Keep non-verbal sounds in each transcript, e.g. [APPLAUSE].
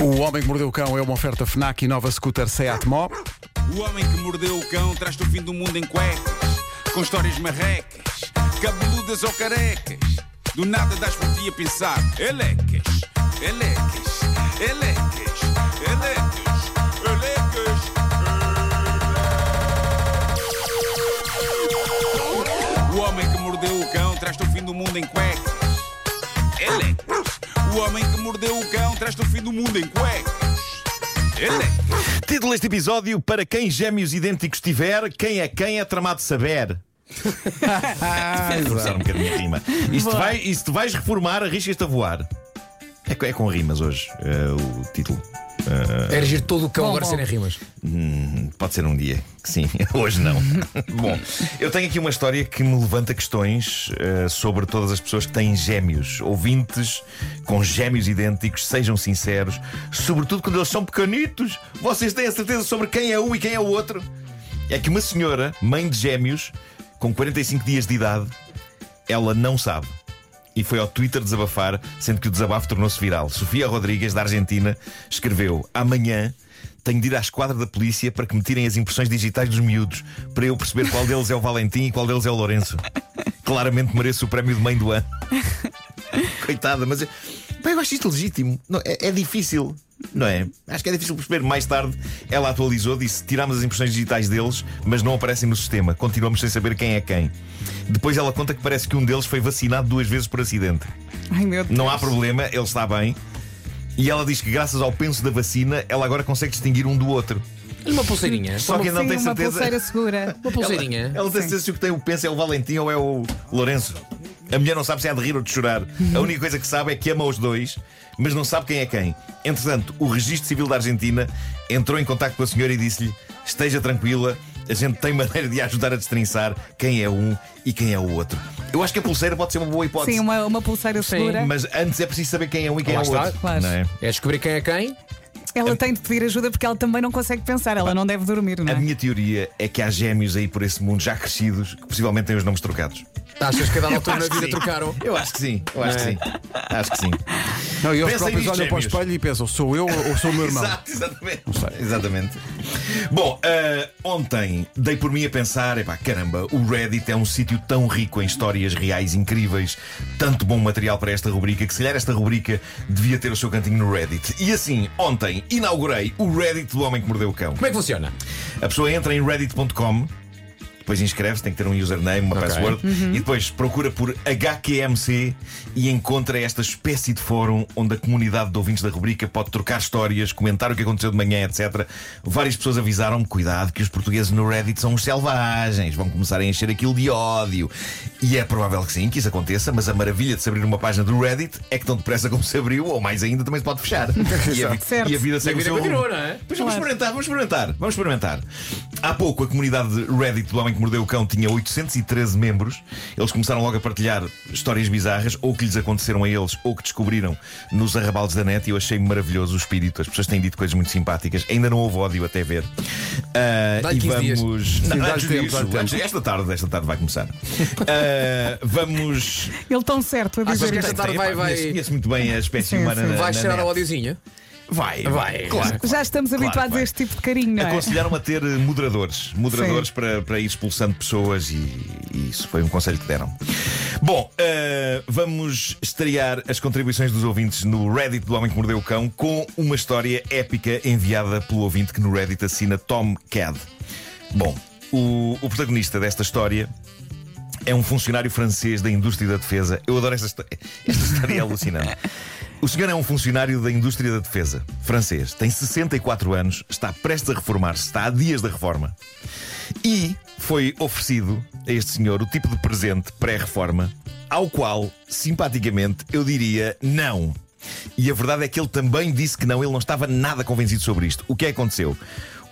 O Homem que Mordeu o Cão é uma oferta FNAC e nova scooter Seat Mó. O homem que mordeu o cão traz-te o fim do mundo em cuecas, com histórias marrecas, cabeludas ou carecas. Do nada das por ti a pensar, elecas, elecas, elecas, elecas, elecas. O homem que mordeu o cão traz-te o fim do mundo em cuecas, elecas. O homem que mordeu o cão traz-te o fim do mundo em cuecas, elecas. Título deste episódio: Para quem gêmeos idênticos tiver, quem é quem é tramado de saber. [LAUGHS] Começar um bocadinho a rima. Isto, vai, isto vais reformar, arriscas-te a voar. É, é com rimas hoje, eh, o título. Era giro todo o cão Bom, agora bom. serem rimas. Hum, Pode ser um dia, que sim, [LAUGHS] hoje não. [LAUGHS] Bom, eu tenho aqui uma história que me levanta questões eh, sobre todas as pessoas que têm gêmeos, ouvintes com gêmeos idênticos, sejam sinceros, sobretudo quando eles são pequenitos. Vocês têm a certeza sobre quem é um e quem é o outro? É que uma senhora, mãe de gêmeos, com 45 dias de idade, ela não sabe. E foi ao Twitter desabafar, sendo que o desabafo tornou-se viral. Sofia Rodrigues, da Argentina, escreveu: Amanhã tenho de ir à esquadra da polícia para que me tirem as impressões digitais dos miúdos, para eu perceber qual deles é o Valentim e qual deles é o Lourenço. Claramente mereço o prémio de mãe do ano. [LAUGHS] Coitada, mas eu, pá, eu acho isto legítimo. Não, é, é difícil, não é? Acho que é difícil perceber. Mais tarde, ela atualizou, disse: tirámos as impressões digitais deles, mas não aparecem no sistema. Continuamos sem saber quem é quem. Depois ela conta que parece que um deles foi vacinado duas vezes por acidente. Ai meu Deus. Não há problema, ele está bem. E ela diz que, graças ao penso da vacina, ela agora consegue distinguir um do outro. E uma pulseirinha? Só que não tem uma certeza. pulseira segura. Uma pulseirinha? Ela, ela tem certeza se o que tem o penso é o Valentim ou é o Lourenço. A mulher não sabe se é de rir ou de chorar. A única coisa que sabe é que ama os dois, mas não sabe quem é quem. Entretanto, o Registro Civil da Argentina entrou em contato com a senhora e disse-lhe: Esteja tranquila, a gente tem maneira de a ajudar a destrinçar quem é um e quem é o outro. Eu acho que a pulseira pode ser uma boa hipótese. Sim, uma, uma pulseira segura. Mas antes é preciso saber quem é um e quem Lá é o está. outro. Claro. Não é? É descobrir quem é quem? Ela tem de pedir ajuda porque ela também não consegue pensar. Ela não deve dormir, não A é? minha teoria é que há gêmeos aí por esse mundo já crescidos que possivelmente têm os nomes trocados. Achas que a dada altura na acho que vida sim. trocaram? Eu acho que sim, eu acho que É. sim. Acho que sim. Não, e eles Pensem próprios nisto, olham para o gêmeos. espelho e pensam: sou eu ou sou o meu irmão? Exato, exatamente. Exatamente. Bom, ah, ontem dei por mim a pensar: epá, caramba, o Reddit é um sítio tão rico em histórias reais incríveis, tanto bom material para esta rubrica, que se calhar esta rubrica devia ter o seu cantinho no Reddit. E assim, ontem inaugurei o Reddit do Homem que Mordeu o Cão. Como é que funciona? A pessoa entra em reddit.com. Depois inscreve-se, tem que ter um username, uma Ok. password e depois procura por HQMC e encontra esta espécie de fórum onde a comunidade de ouvintes da rubrica pode trocar histórias, comentar o que aconteceu de manhã, etc. Várias pessoas avisaram-me, cuidado, que os portugueses no Reddit são uns selvagens, vão começar a encher aquilo de ódio. E é provável que sim, que isso aconteça, mas a maravilha de se abrir uma página do Reddit é que tão depressa como se abriu, ou mais ainda, também se pode fechar. [LAUGHS] e, a, e a vida E a segue o vida seu continua, não é? Pois vamos Claro. experimentar, vamos experimentar, vamos experimentar. Há pouco a comunidade de Reddit do Homem que Mordeu o Cão tinha 813 membros. Eles começaram logo a partilhar histórias bizarras, ou que lhes aconteceram a eles, ou que descobriram nos arrabaldes da net. E eu achei maravilhoso o espírito. As pessoas têm dito coisas muito simpáticas. Ainda não houve ódio até ver. Ah, Dá-lhe e 15 dias. vamos. Não, antes tempo, disso, antes- esta tarde, esta tarde vai começar. Ah, vamos. Ele tão certo a Achas dizer que isto. esta tarde vai- vai- Conheço, conheço muito bem a espécie Sim, humana. sim. na- cheirar net. ao ódiozinho? Vai, Vai, claro. Já estamos Claro habituados vai. a este tipo de carinho, não é? Aconselharam a ter eh, moderadores. Moderadores para, para ir expulsando pessoas e, e isso foi um conselho que deram. Bom, eh, vamos estrear as contribuições dos ouvintes no Reddit do Homem que Mordeu o Cão com uma história épica enviada pelo ouvinte que no Reddit assina Tom Cad. Bom, o, o protagonista desta história é um funcionário francês da indústria da defesa. Eu adoro esta história. Esta história é alucinante. [LAUGHS] O senhor é um funcionário da indústria da defesa, francês, tem 64 anos, está prestes a reformar-se, está há dias da reforma. E foi oferecido a este senhor o tipo de presente pré-reforma, ao qual, simpaticamente, eu diria não. E a verdade é que ele também disse que não, ele não estava nada convencido sobre isto. O que é aconteceu?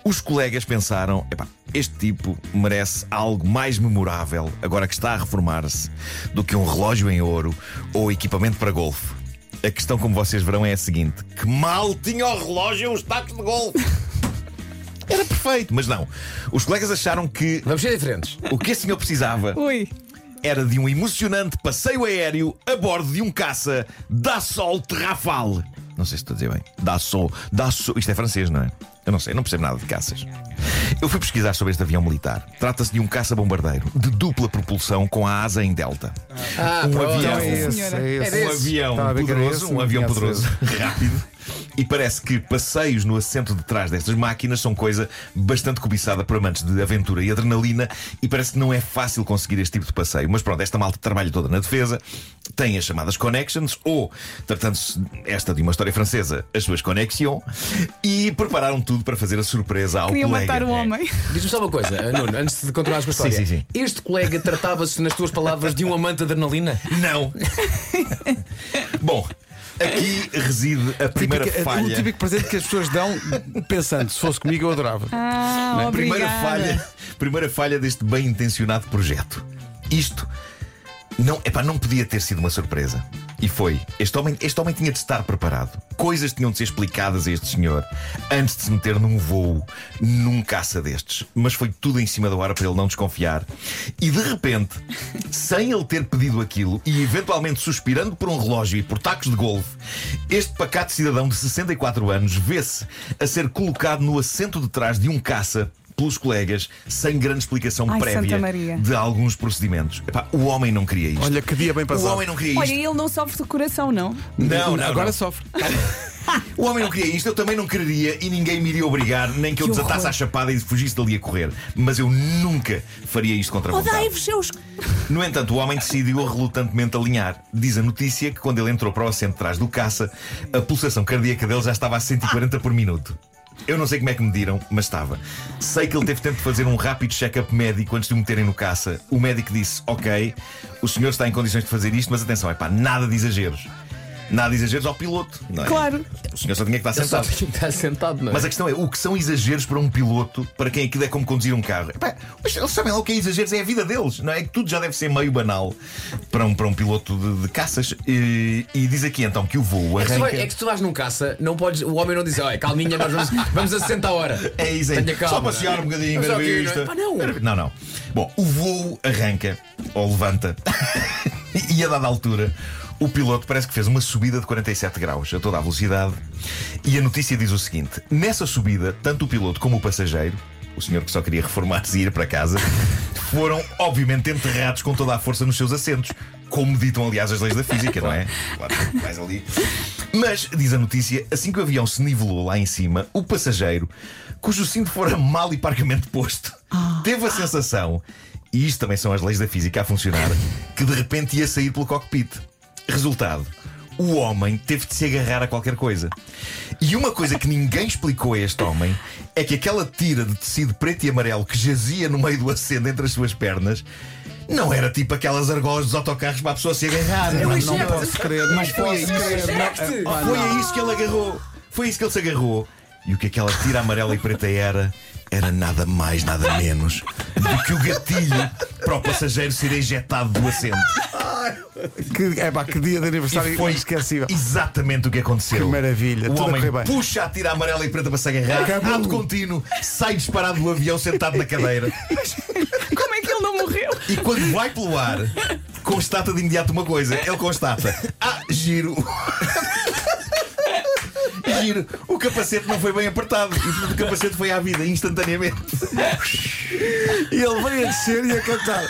Os colegas pensaram: epá, este tipo merece algo mais memorável agora que está a reformar-se do que um relógio em ouro ou equipamento para golfe. A questão, como vocês verão, é a seguinte: que mal tinha o relógio os tacos de golfe. [LAUGHS] Era perfeito, mas não. Os colegas acharam que Vamos ser diferentes. o que esse senhor precisava Ui, era de um emocionante passeio aéreo a bordo de um caça Dassault Rafale. Não sei se estou a dizer bem. Dassault. Dassault. Isto é francês, não é? Eu não sei, não percebo nada de caças. Eu fui pesquisar sobre este avião militar. Trata-se de um caça-bombardeiro de dupla propulsão com a asa em delta. Ah, Um pronto. avião. É esse, senhora. é esse. Um avião poderoso, um avião poderoso, rápido. E parece que passeios no assento de trás destas máquinas são coisa bastante cobiçada por amantes de aventura e adrenalina. E parece que não é fácil conseguir este tipo de passeio. Mas pronto, esta malta trabalha toda na defesa, tem as chamadas connections, ou, tratando-se esta de uma história francesa, as suas connexions, e prepararam tudo para fazer a surpresa ao Queriam colega. matar o homem. [LAUGHS] Diz-me só uma coisa, [LAUGHS] Nuno, antes de continuares com a história. sim, sim. Este colega tratava-se, nas tuas palavras, de um amante de adrenalina? Não! [LAUGHS] Bom, aqui reside a primeira Típica- falha. O típico presente que as pessoas dão pensando, se fosse comigo eu adorava. Ah, Primeira obrigada. falha, primeira falha deste bem intencionado projeto. Isto não, epá, não podia ter sido uma surpresa. E foi. Este homem, este homem tinha de estar preparado. Coisas tinham de ser explicadas a este senhor antes de se meter num voo, num caça destes. Mas foi tudo em cima da hora para ele não desconfiar. E de repente, sem ele ter pedido aquilo e eventualmente suspirando por um relógio e por tacos de golfe, este pacato cidadão de 64 anos vê-se a ser colocado no assento de trás de um caça pelos colegas sem grande explicação Ai, prévia de alguns procedimentos. Epá, o homem não queria isto. Olha que dia bem o passado. homem não queria isto. Olha, ele não sofre de coração, não? Não, não, Agora não. sofre. [LAUGHS] O homem não queria isto, eu também não quereria e ninguém me iria obrigar, nem que eu Que desatasse horror. à chapada e fugisse dali a correr. Mas eu nunca faria isto contra a vontade. Odeio-vos, seus. No entanto, o homem decidiu relutantemente alinhar. Diz a notícia que quando ele entrou para o assento de trás do caça, a pulsação cardíaca dele já estava a 140 por minuto. Eu não sei como é que mediram, mas estava. Sei que ele teve tempo de fazer um rápido check-up médico antes de o meterem no caça. O médico disse: Ok, o senhor está em condições de fazer isto, mas atenção, é pá, nada de exageros. Nada de exageros ao piloto. Não é? Claro. O senhor só tinha que estar Ele só sentado. tinha que estar sentado, não é? Mas a questão é, o que são exageros para um piloto, para quem aquilo é como conduzir um carro? Epá, mas eles sabem lá o que é exageros, é a vida deles, não é? Que tudo já deve ser meio banal para um, para um piloto de, de caças. E, e diz aqui então que o voo É que, arranca. vai- é que se tu vais num caça, não podes, o homem não diz, olha, calminha, mas vamos, [LAUGHS] vamos a 60 a hora. É isso aí. Tenha calma, Só passear é? um bocadinho, ver que, vista. não é? Não, não. Bom, o voo arranca, ou levanta, [LAUGHS] e a dada altura. O piloto parece que fez uma subida de 47 graus a toda a velocidade. E a notícia diz o seguinte: nessa subida, tanto o piloto como o passageiro, o senhor que só queria reformar-se e ir para casa, foram obviamente enterrados com toda a força nos seus assentos. Como ditam, aliás, as leis da física, não é? Claro, mais ali. Mas, diz a notícia, assim que o avião se nivelou lá em cima, o passageiro, cujo cinto fora mal e parcamente posto, teve a sensação, e isto também são as leis da física a funcionar, que de repente ia sair pelo cockpit. Resultado. O homem teve de se agarrar a qualquer coisa. E uma coisa que ninguém explicou a este homem é que aquela tira de tecido preto e amarelo que jazia no meio do assento entre as suas pernas não era tipo aquelas argolas dos autocarros para a pessoa se agarrar. Não, Não, não posso crer, crer. Chegaste! Não, ah, foi a isso que ele agarrou. Foi a isso que ele se agarrou. E o que aquela tira amarela e preta era, era nada mais, nada menos do que o gatilho para o passageiro ser ejetado do assento. Que, é pá, que dia de aniversário E foi inesquecível. exatamente o que aconteceu. Que maravilha, O tudo homem bem. puxa a tira amarela e preta para se agarrar, Acabou. ato contínuo, sai disparado do avião sentado na cadeira. Como é que ele não morreu? E quando vai pelo ar, constata de imediato uma coisa: ele constata, ah, giro. Giro, o capacete não foi bem apertado e o capacete foi à vida instantaneamente. E ele veio a descer e a cantar.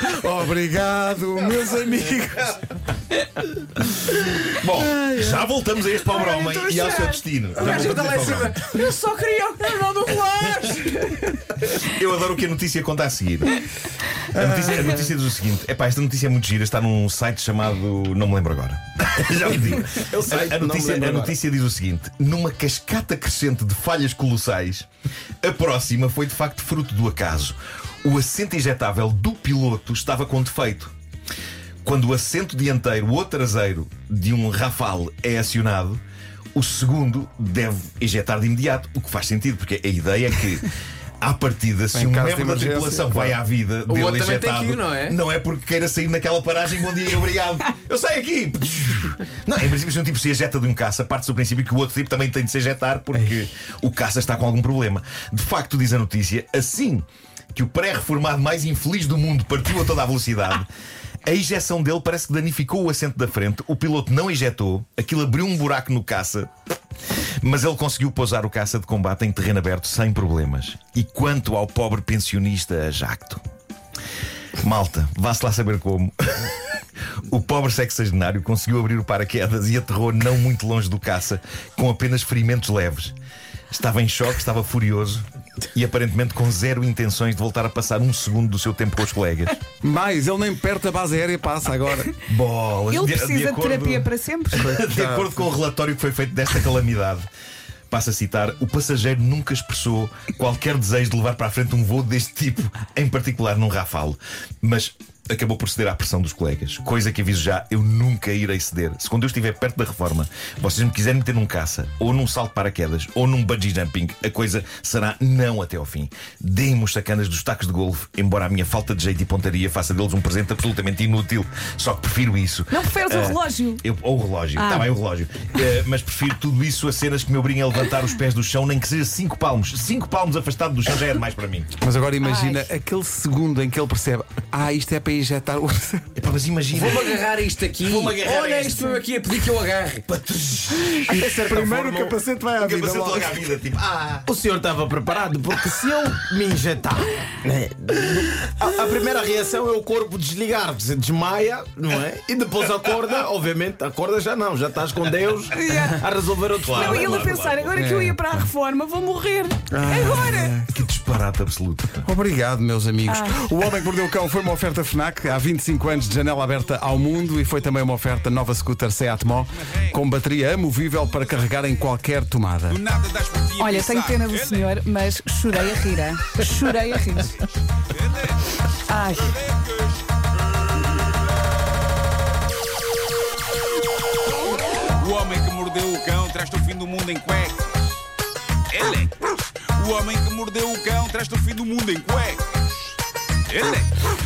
Obrigado, meus amigos. Bom, já voltamos a este pobre homem a e ao seu destino. Já O gajo voltamos está a lá em este pobre cima. homem. Eu só queria o carnal do relógio. [LAUGHS] Eu adoro o que a notícia conta a seguir. A notícia, a notícia diz o seguinte: é esta notícia é muito gira, está num site chamado. Não me lembro agora. [LAUGHS] Já me digo. A, a notícia, a notícia diz o seguinte: numa cascata crescente de falhas colossais, a próxima foi de facto fruto do acaso. O assento injetável do piloto estava com defeito. Quando o assento dianteiro ou traseiro de um Rafale é acionado, o segundo deve ejetar de imediato, o que faz sentido, porque a ideia é que. À partida, se Em um membro da tripulação claro. vai à vida O dele outro também tem injetado, que ir, não é? não é porque queira sair naquela paragem, bom dia obrigado. [LAUGHS] Eu saio aqui. Não, em princípio, se um tipo se ejeta de um caça, parte do princípio que o outro tipo também tem de se ejetar porque o caça está com algum problema. De facto, diz a notícia, assim que o pré-reformado mais infeliz do mundo partiu a toda a velocidade, A ejeção dele parece que danificou o assento da frente. O piloto não ejetou, aquilo abriu um buraco no caça. Mas ele conseguiu pousar o caça de combate em terreno aberto sem problemas. E quanto ao pobre pensionista Jacto? Malta, vá-se lá saber como. [LAUGHS] O pobre sexagenário conseguiu abrir o paraquedas e aterrou não muito longe do caça, com apenas ferimentos leves. Estava em choque, estava furioso e aparentemente com zero intenções de voltar a passar um segundo do seu tempo com os colegas. [LAUGHS] Mais, ele nem perto da base aérea passa agora. Bolas, Ele de- de precisa de acordo- terapia para sempre. [LAUGHS] De acordo com o relatório que foi feito desta calamidade, passo a citar: o passageiro nunca expressou qualquer desejo de levar para a frente um voo deste tipo, em particular num Rafale. Mas acabou por ceder à pressão dos colegas. Coisa que aviso já, eu nunca irei ceder. Se quando eu estiver perto da reforma, vocês me quiserem meter num caça, ou num salto de paraquedas, ou num bungee jumping, a coisa será não até ao fim. Deem-me os sacanas dos tacos de golfe, embora a minha falta de jeito e pontaria faça deles um presente absolutamente inútil. Só que prefiro isso. Não preferes o Ah, relógio? eu, ou o relógio, Ah. está bem o relógio. Eh, mas prefiro tudo isso a cenas que me obriguem a levantar os pés do chão, nem que seja 5 palmos. 5 palmos afastado do chão já é demais para mim. Mas agora imagina aquele segundo em que ele percebe: ah, isto é para injetar o. [LAUGHS] Epá, mas imagina. Vou-me agarrar isto aqui. Vou-me agarrar Olha isto. isto mesmo aqui a pedir que eu agarre. Primeiro o capacete vai à o vida, capacete logo. logo à vida. Tipo, ah, O senhor estava preparado, porque se eu me injetar, né, a, a primeira reação é o corpo desligar, você desmaia, não é? E depois acorda, obviamente, acorda já não, já estás com Deus a resolver outros Claro. Não, e ele a pensar, agora que eu ia para a reforma, vou morrer. Agora! que disparate absoluto. Obrigado, meus amigos. O Homem que Mordeu o Cão foi uma oferta Fnac há 25 anos de janela aberta ao mundo e foi também uma oferta nova scooter Seat Mó com bateria amovível para carregar em qualquer tomada. Olha, tenho pena do é senhor, mas chorei a rir. hein? Chorei a rir. Ai. O homem que mordeu o cão traz-te o fim do mundo em cuecas. Ele é. O homem que mordeu o cão traz-te o fim do mundo em cuecas. Ele é.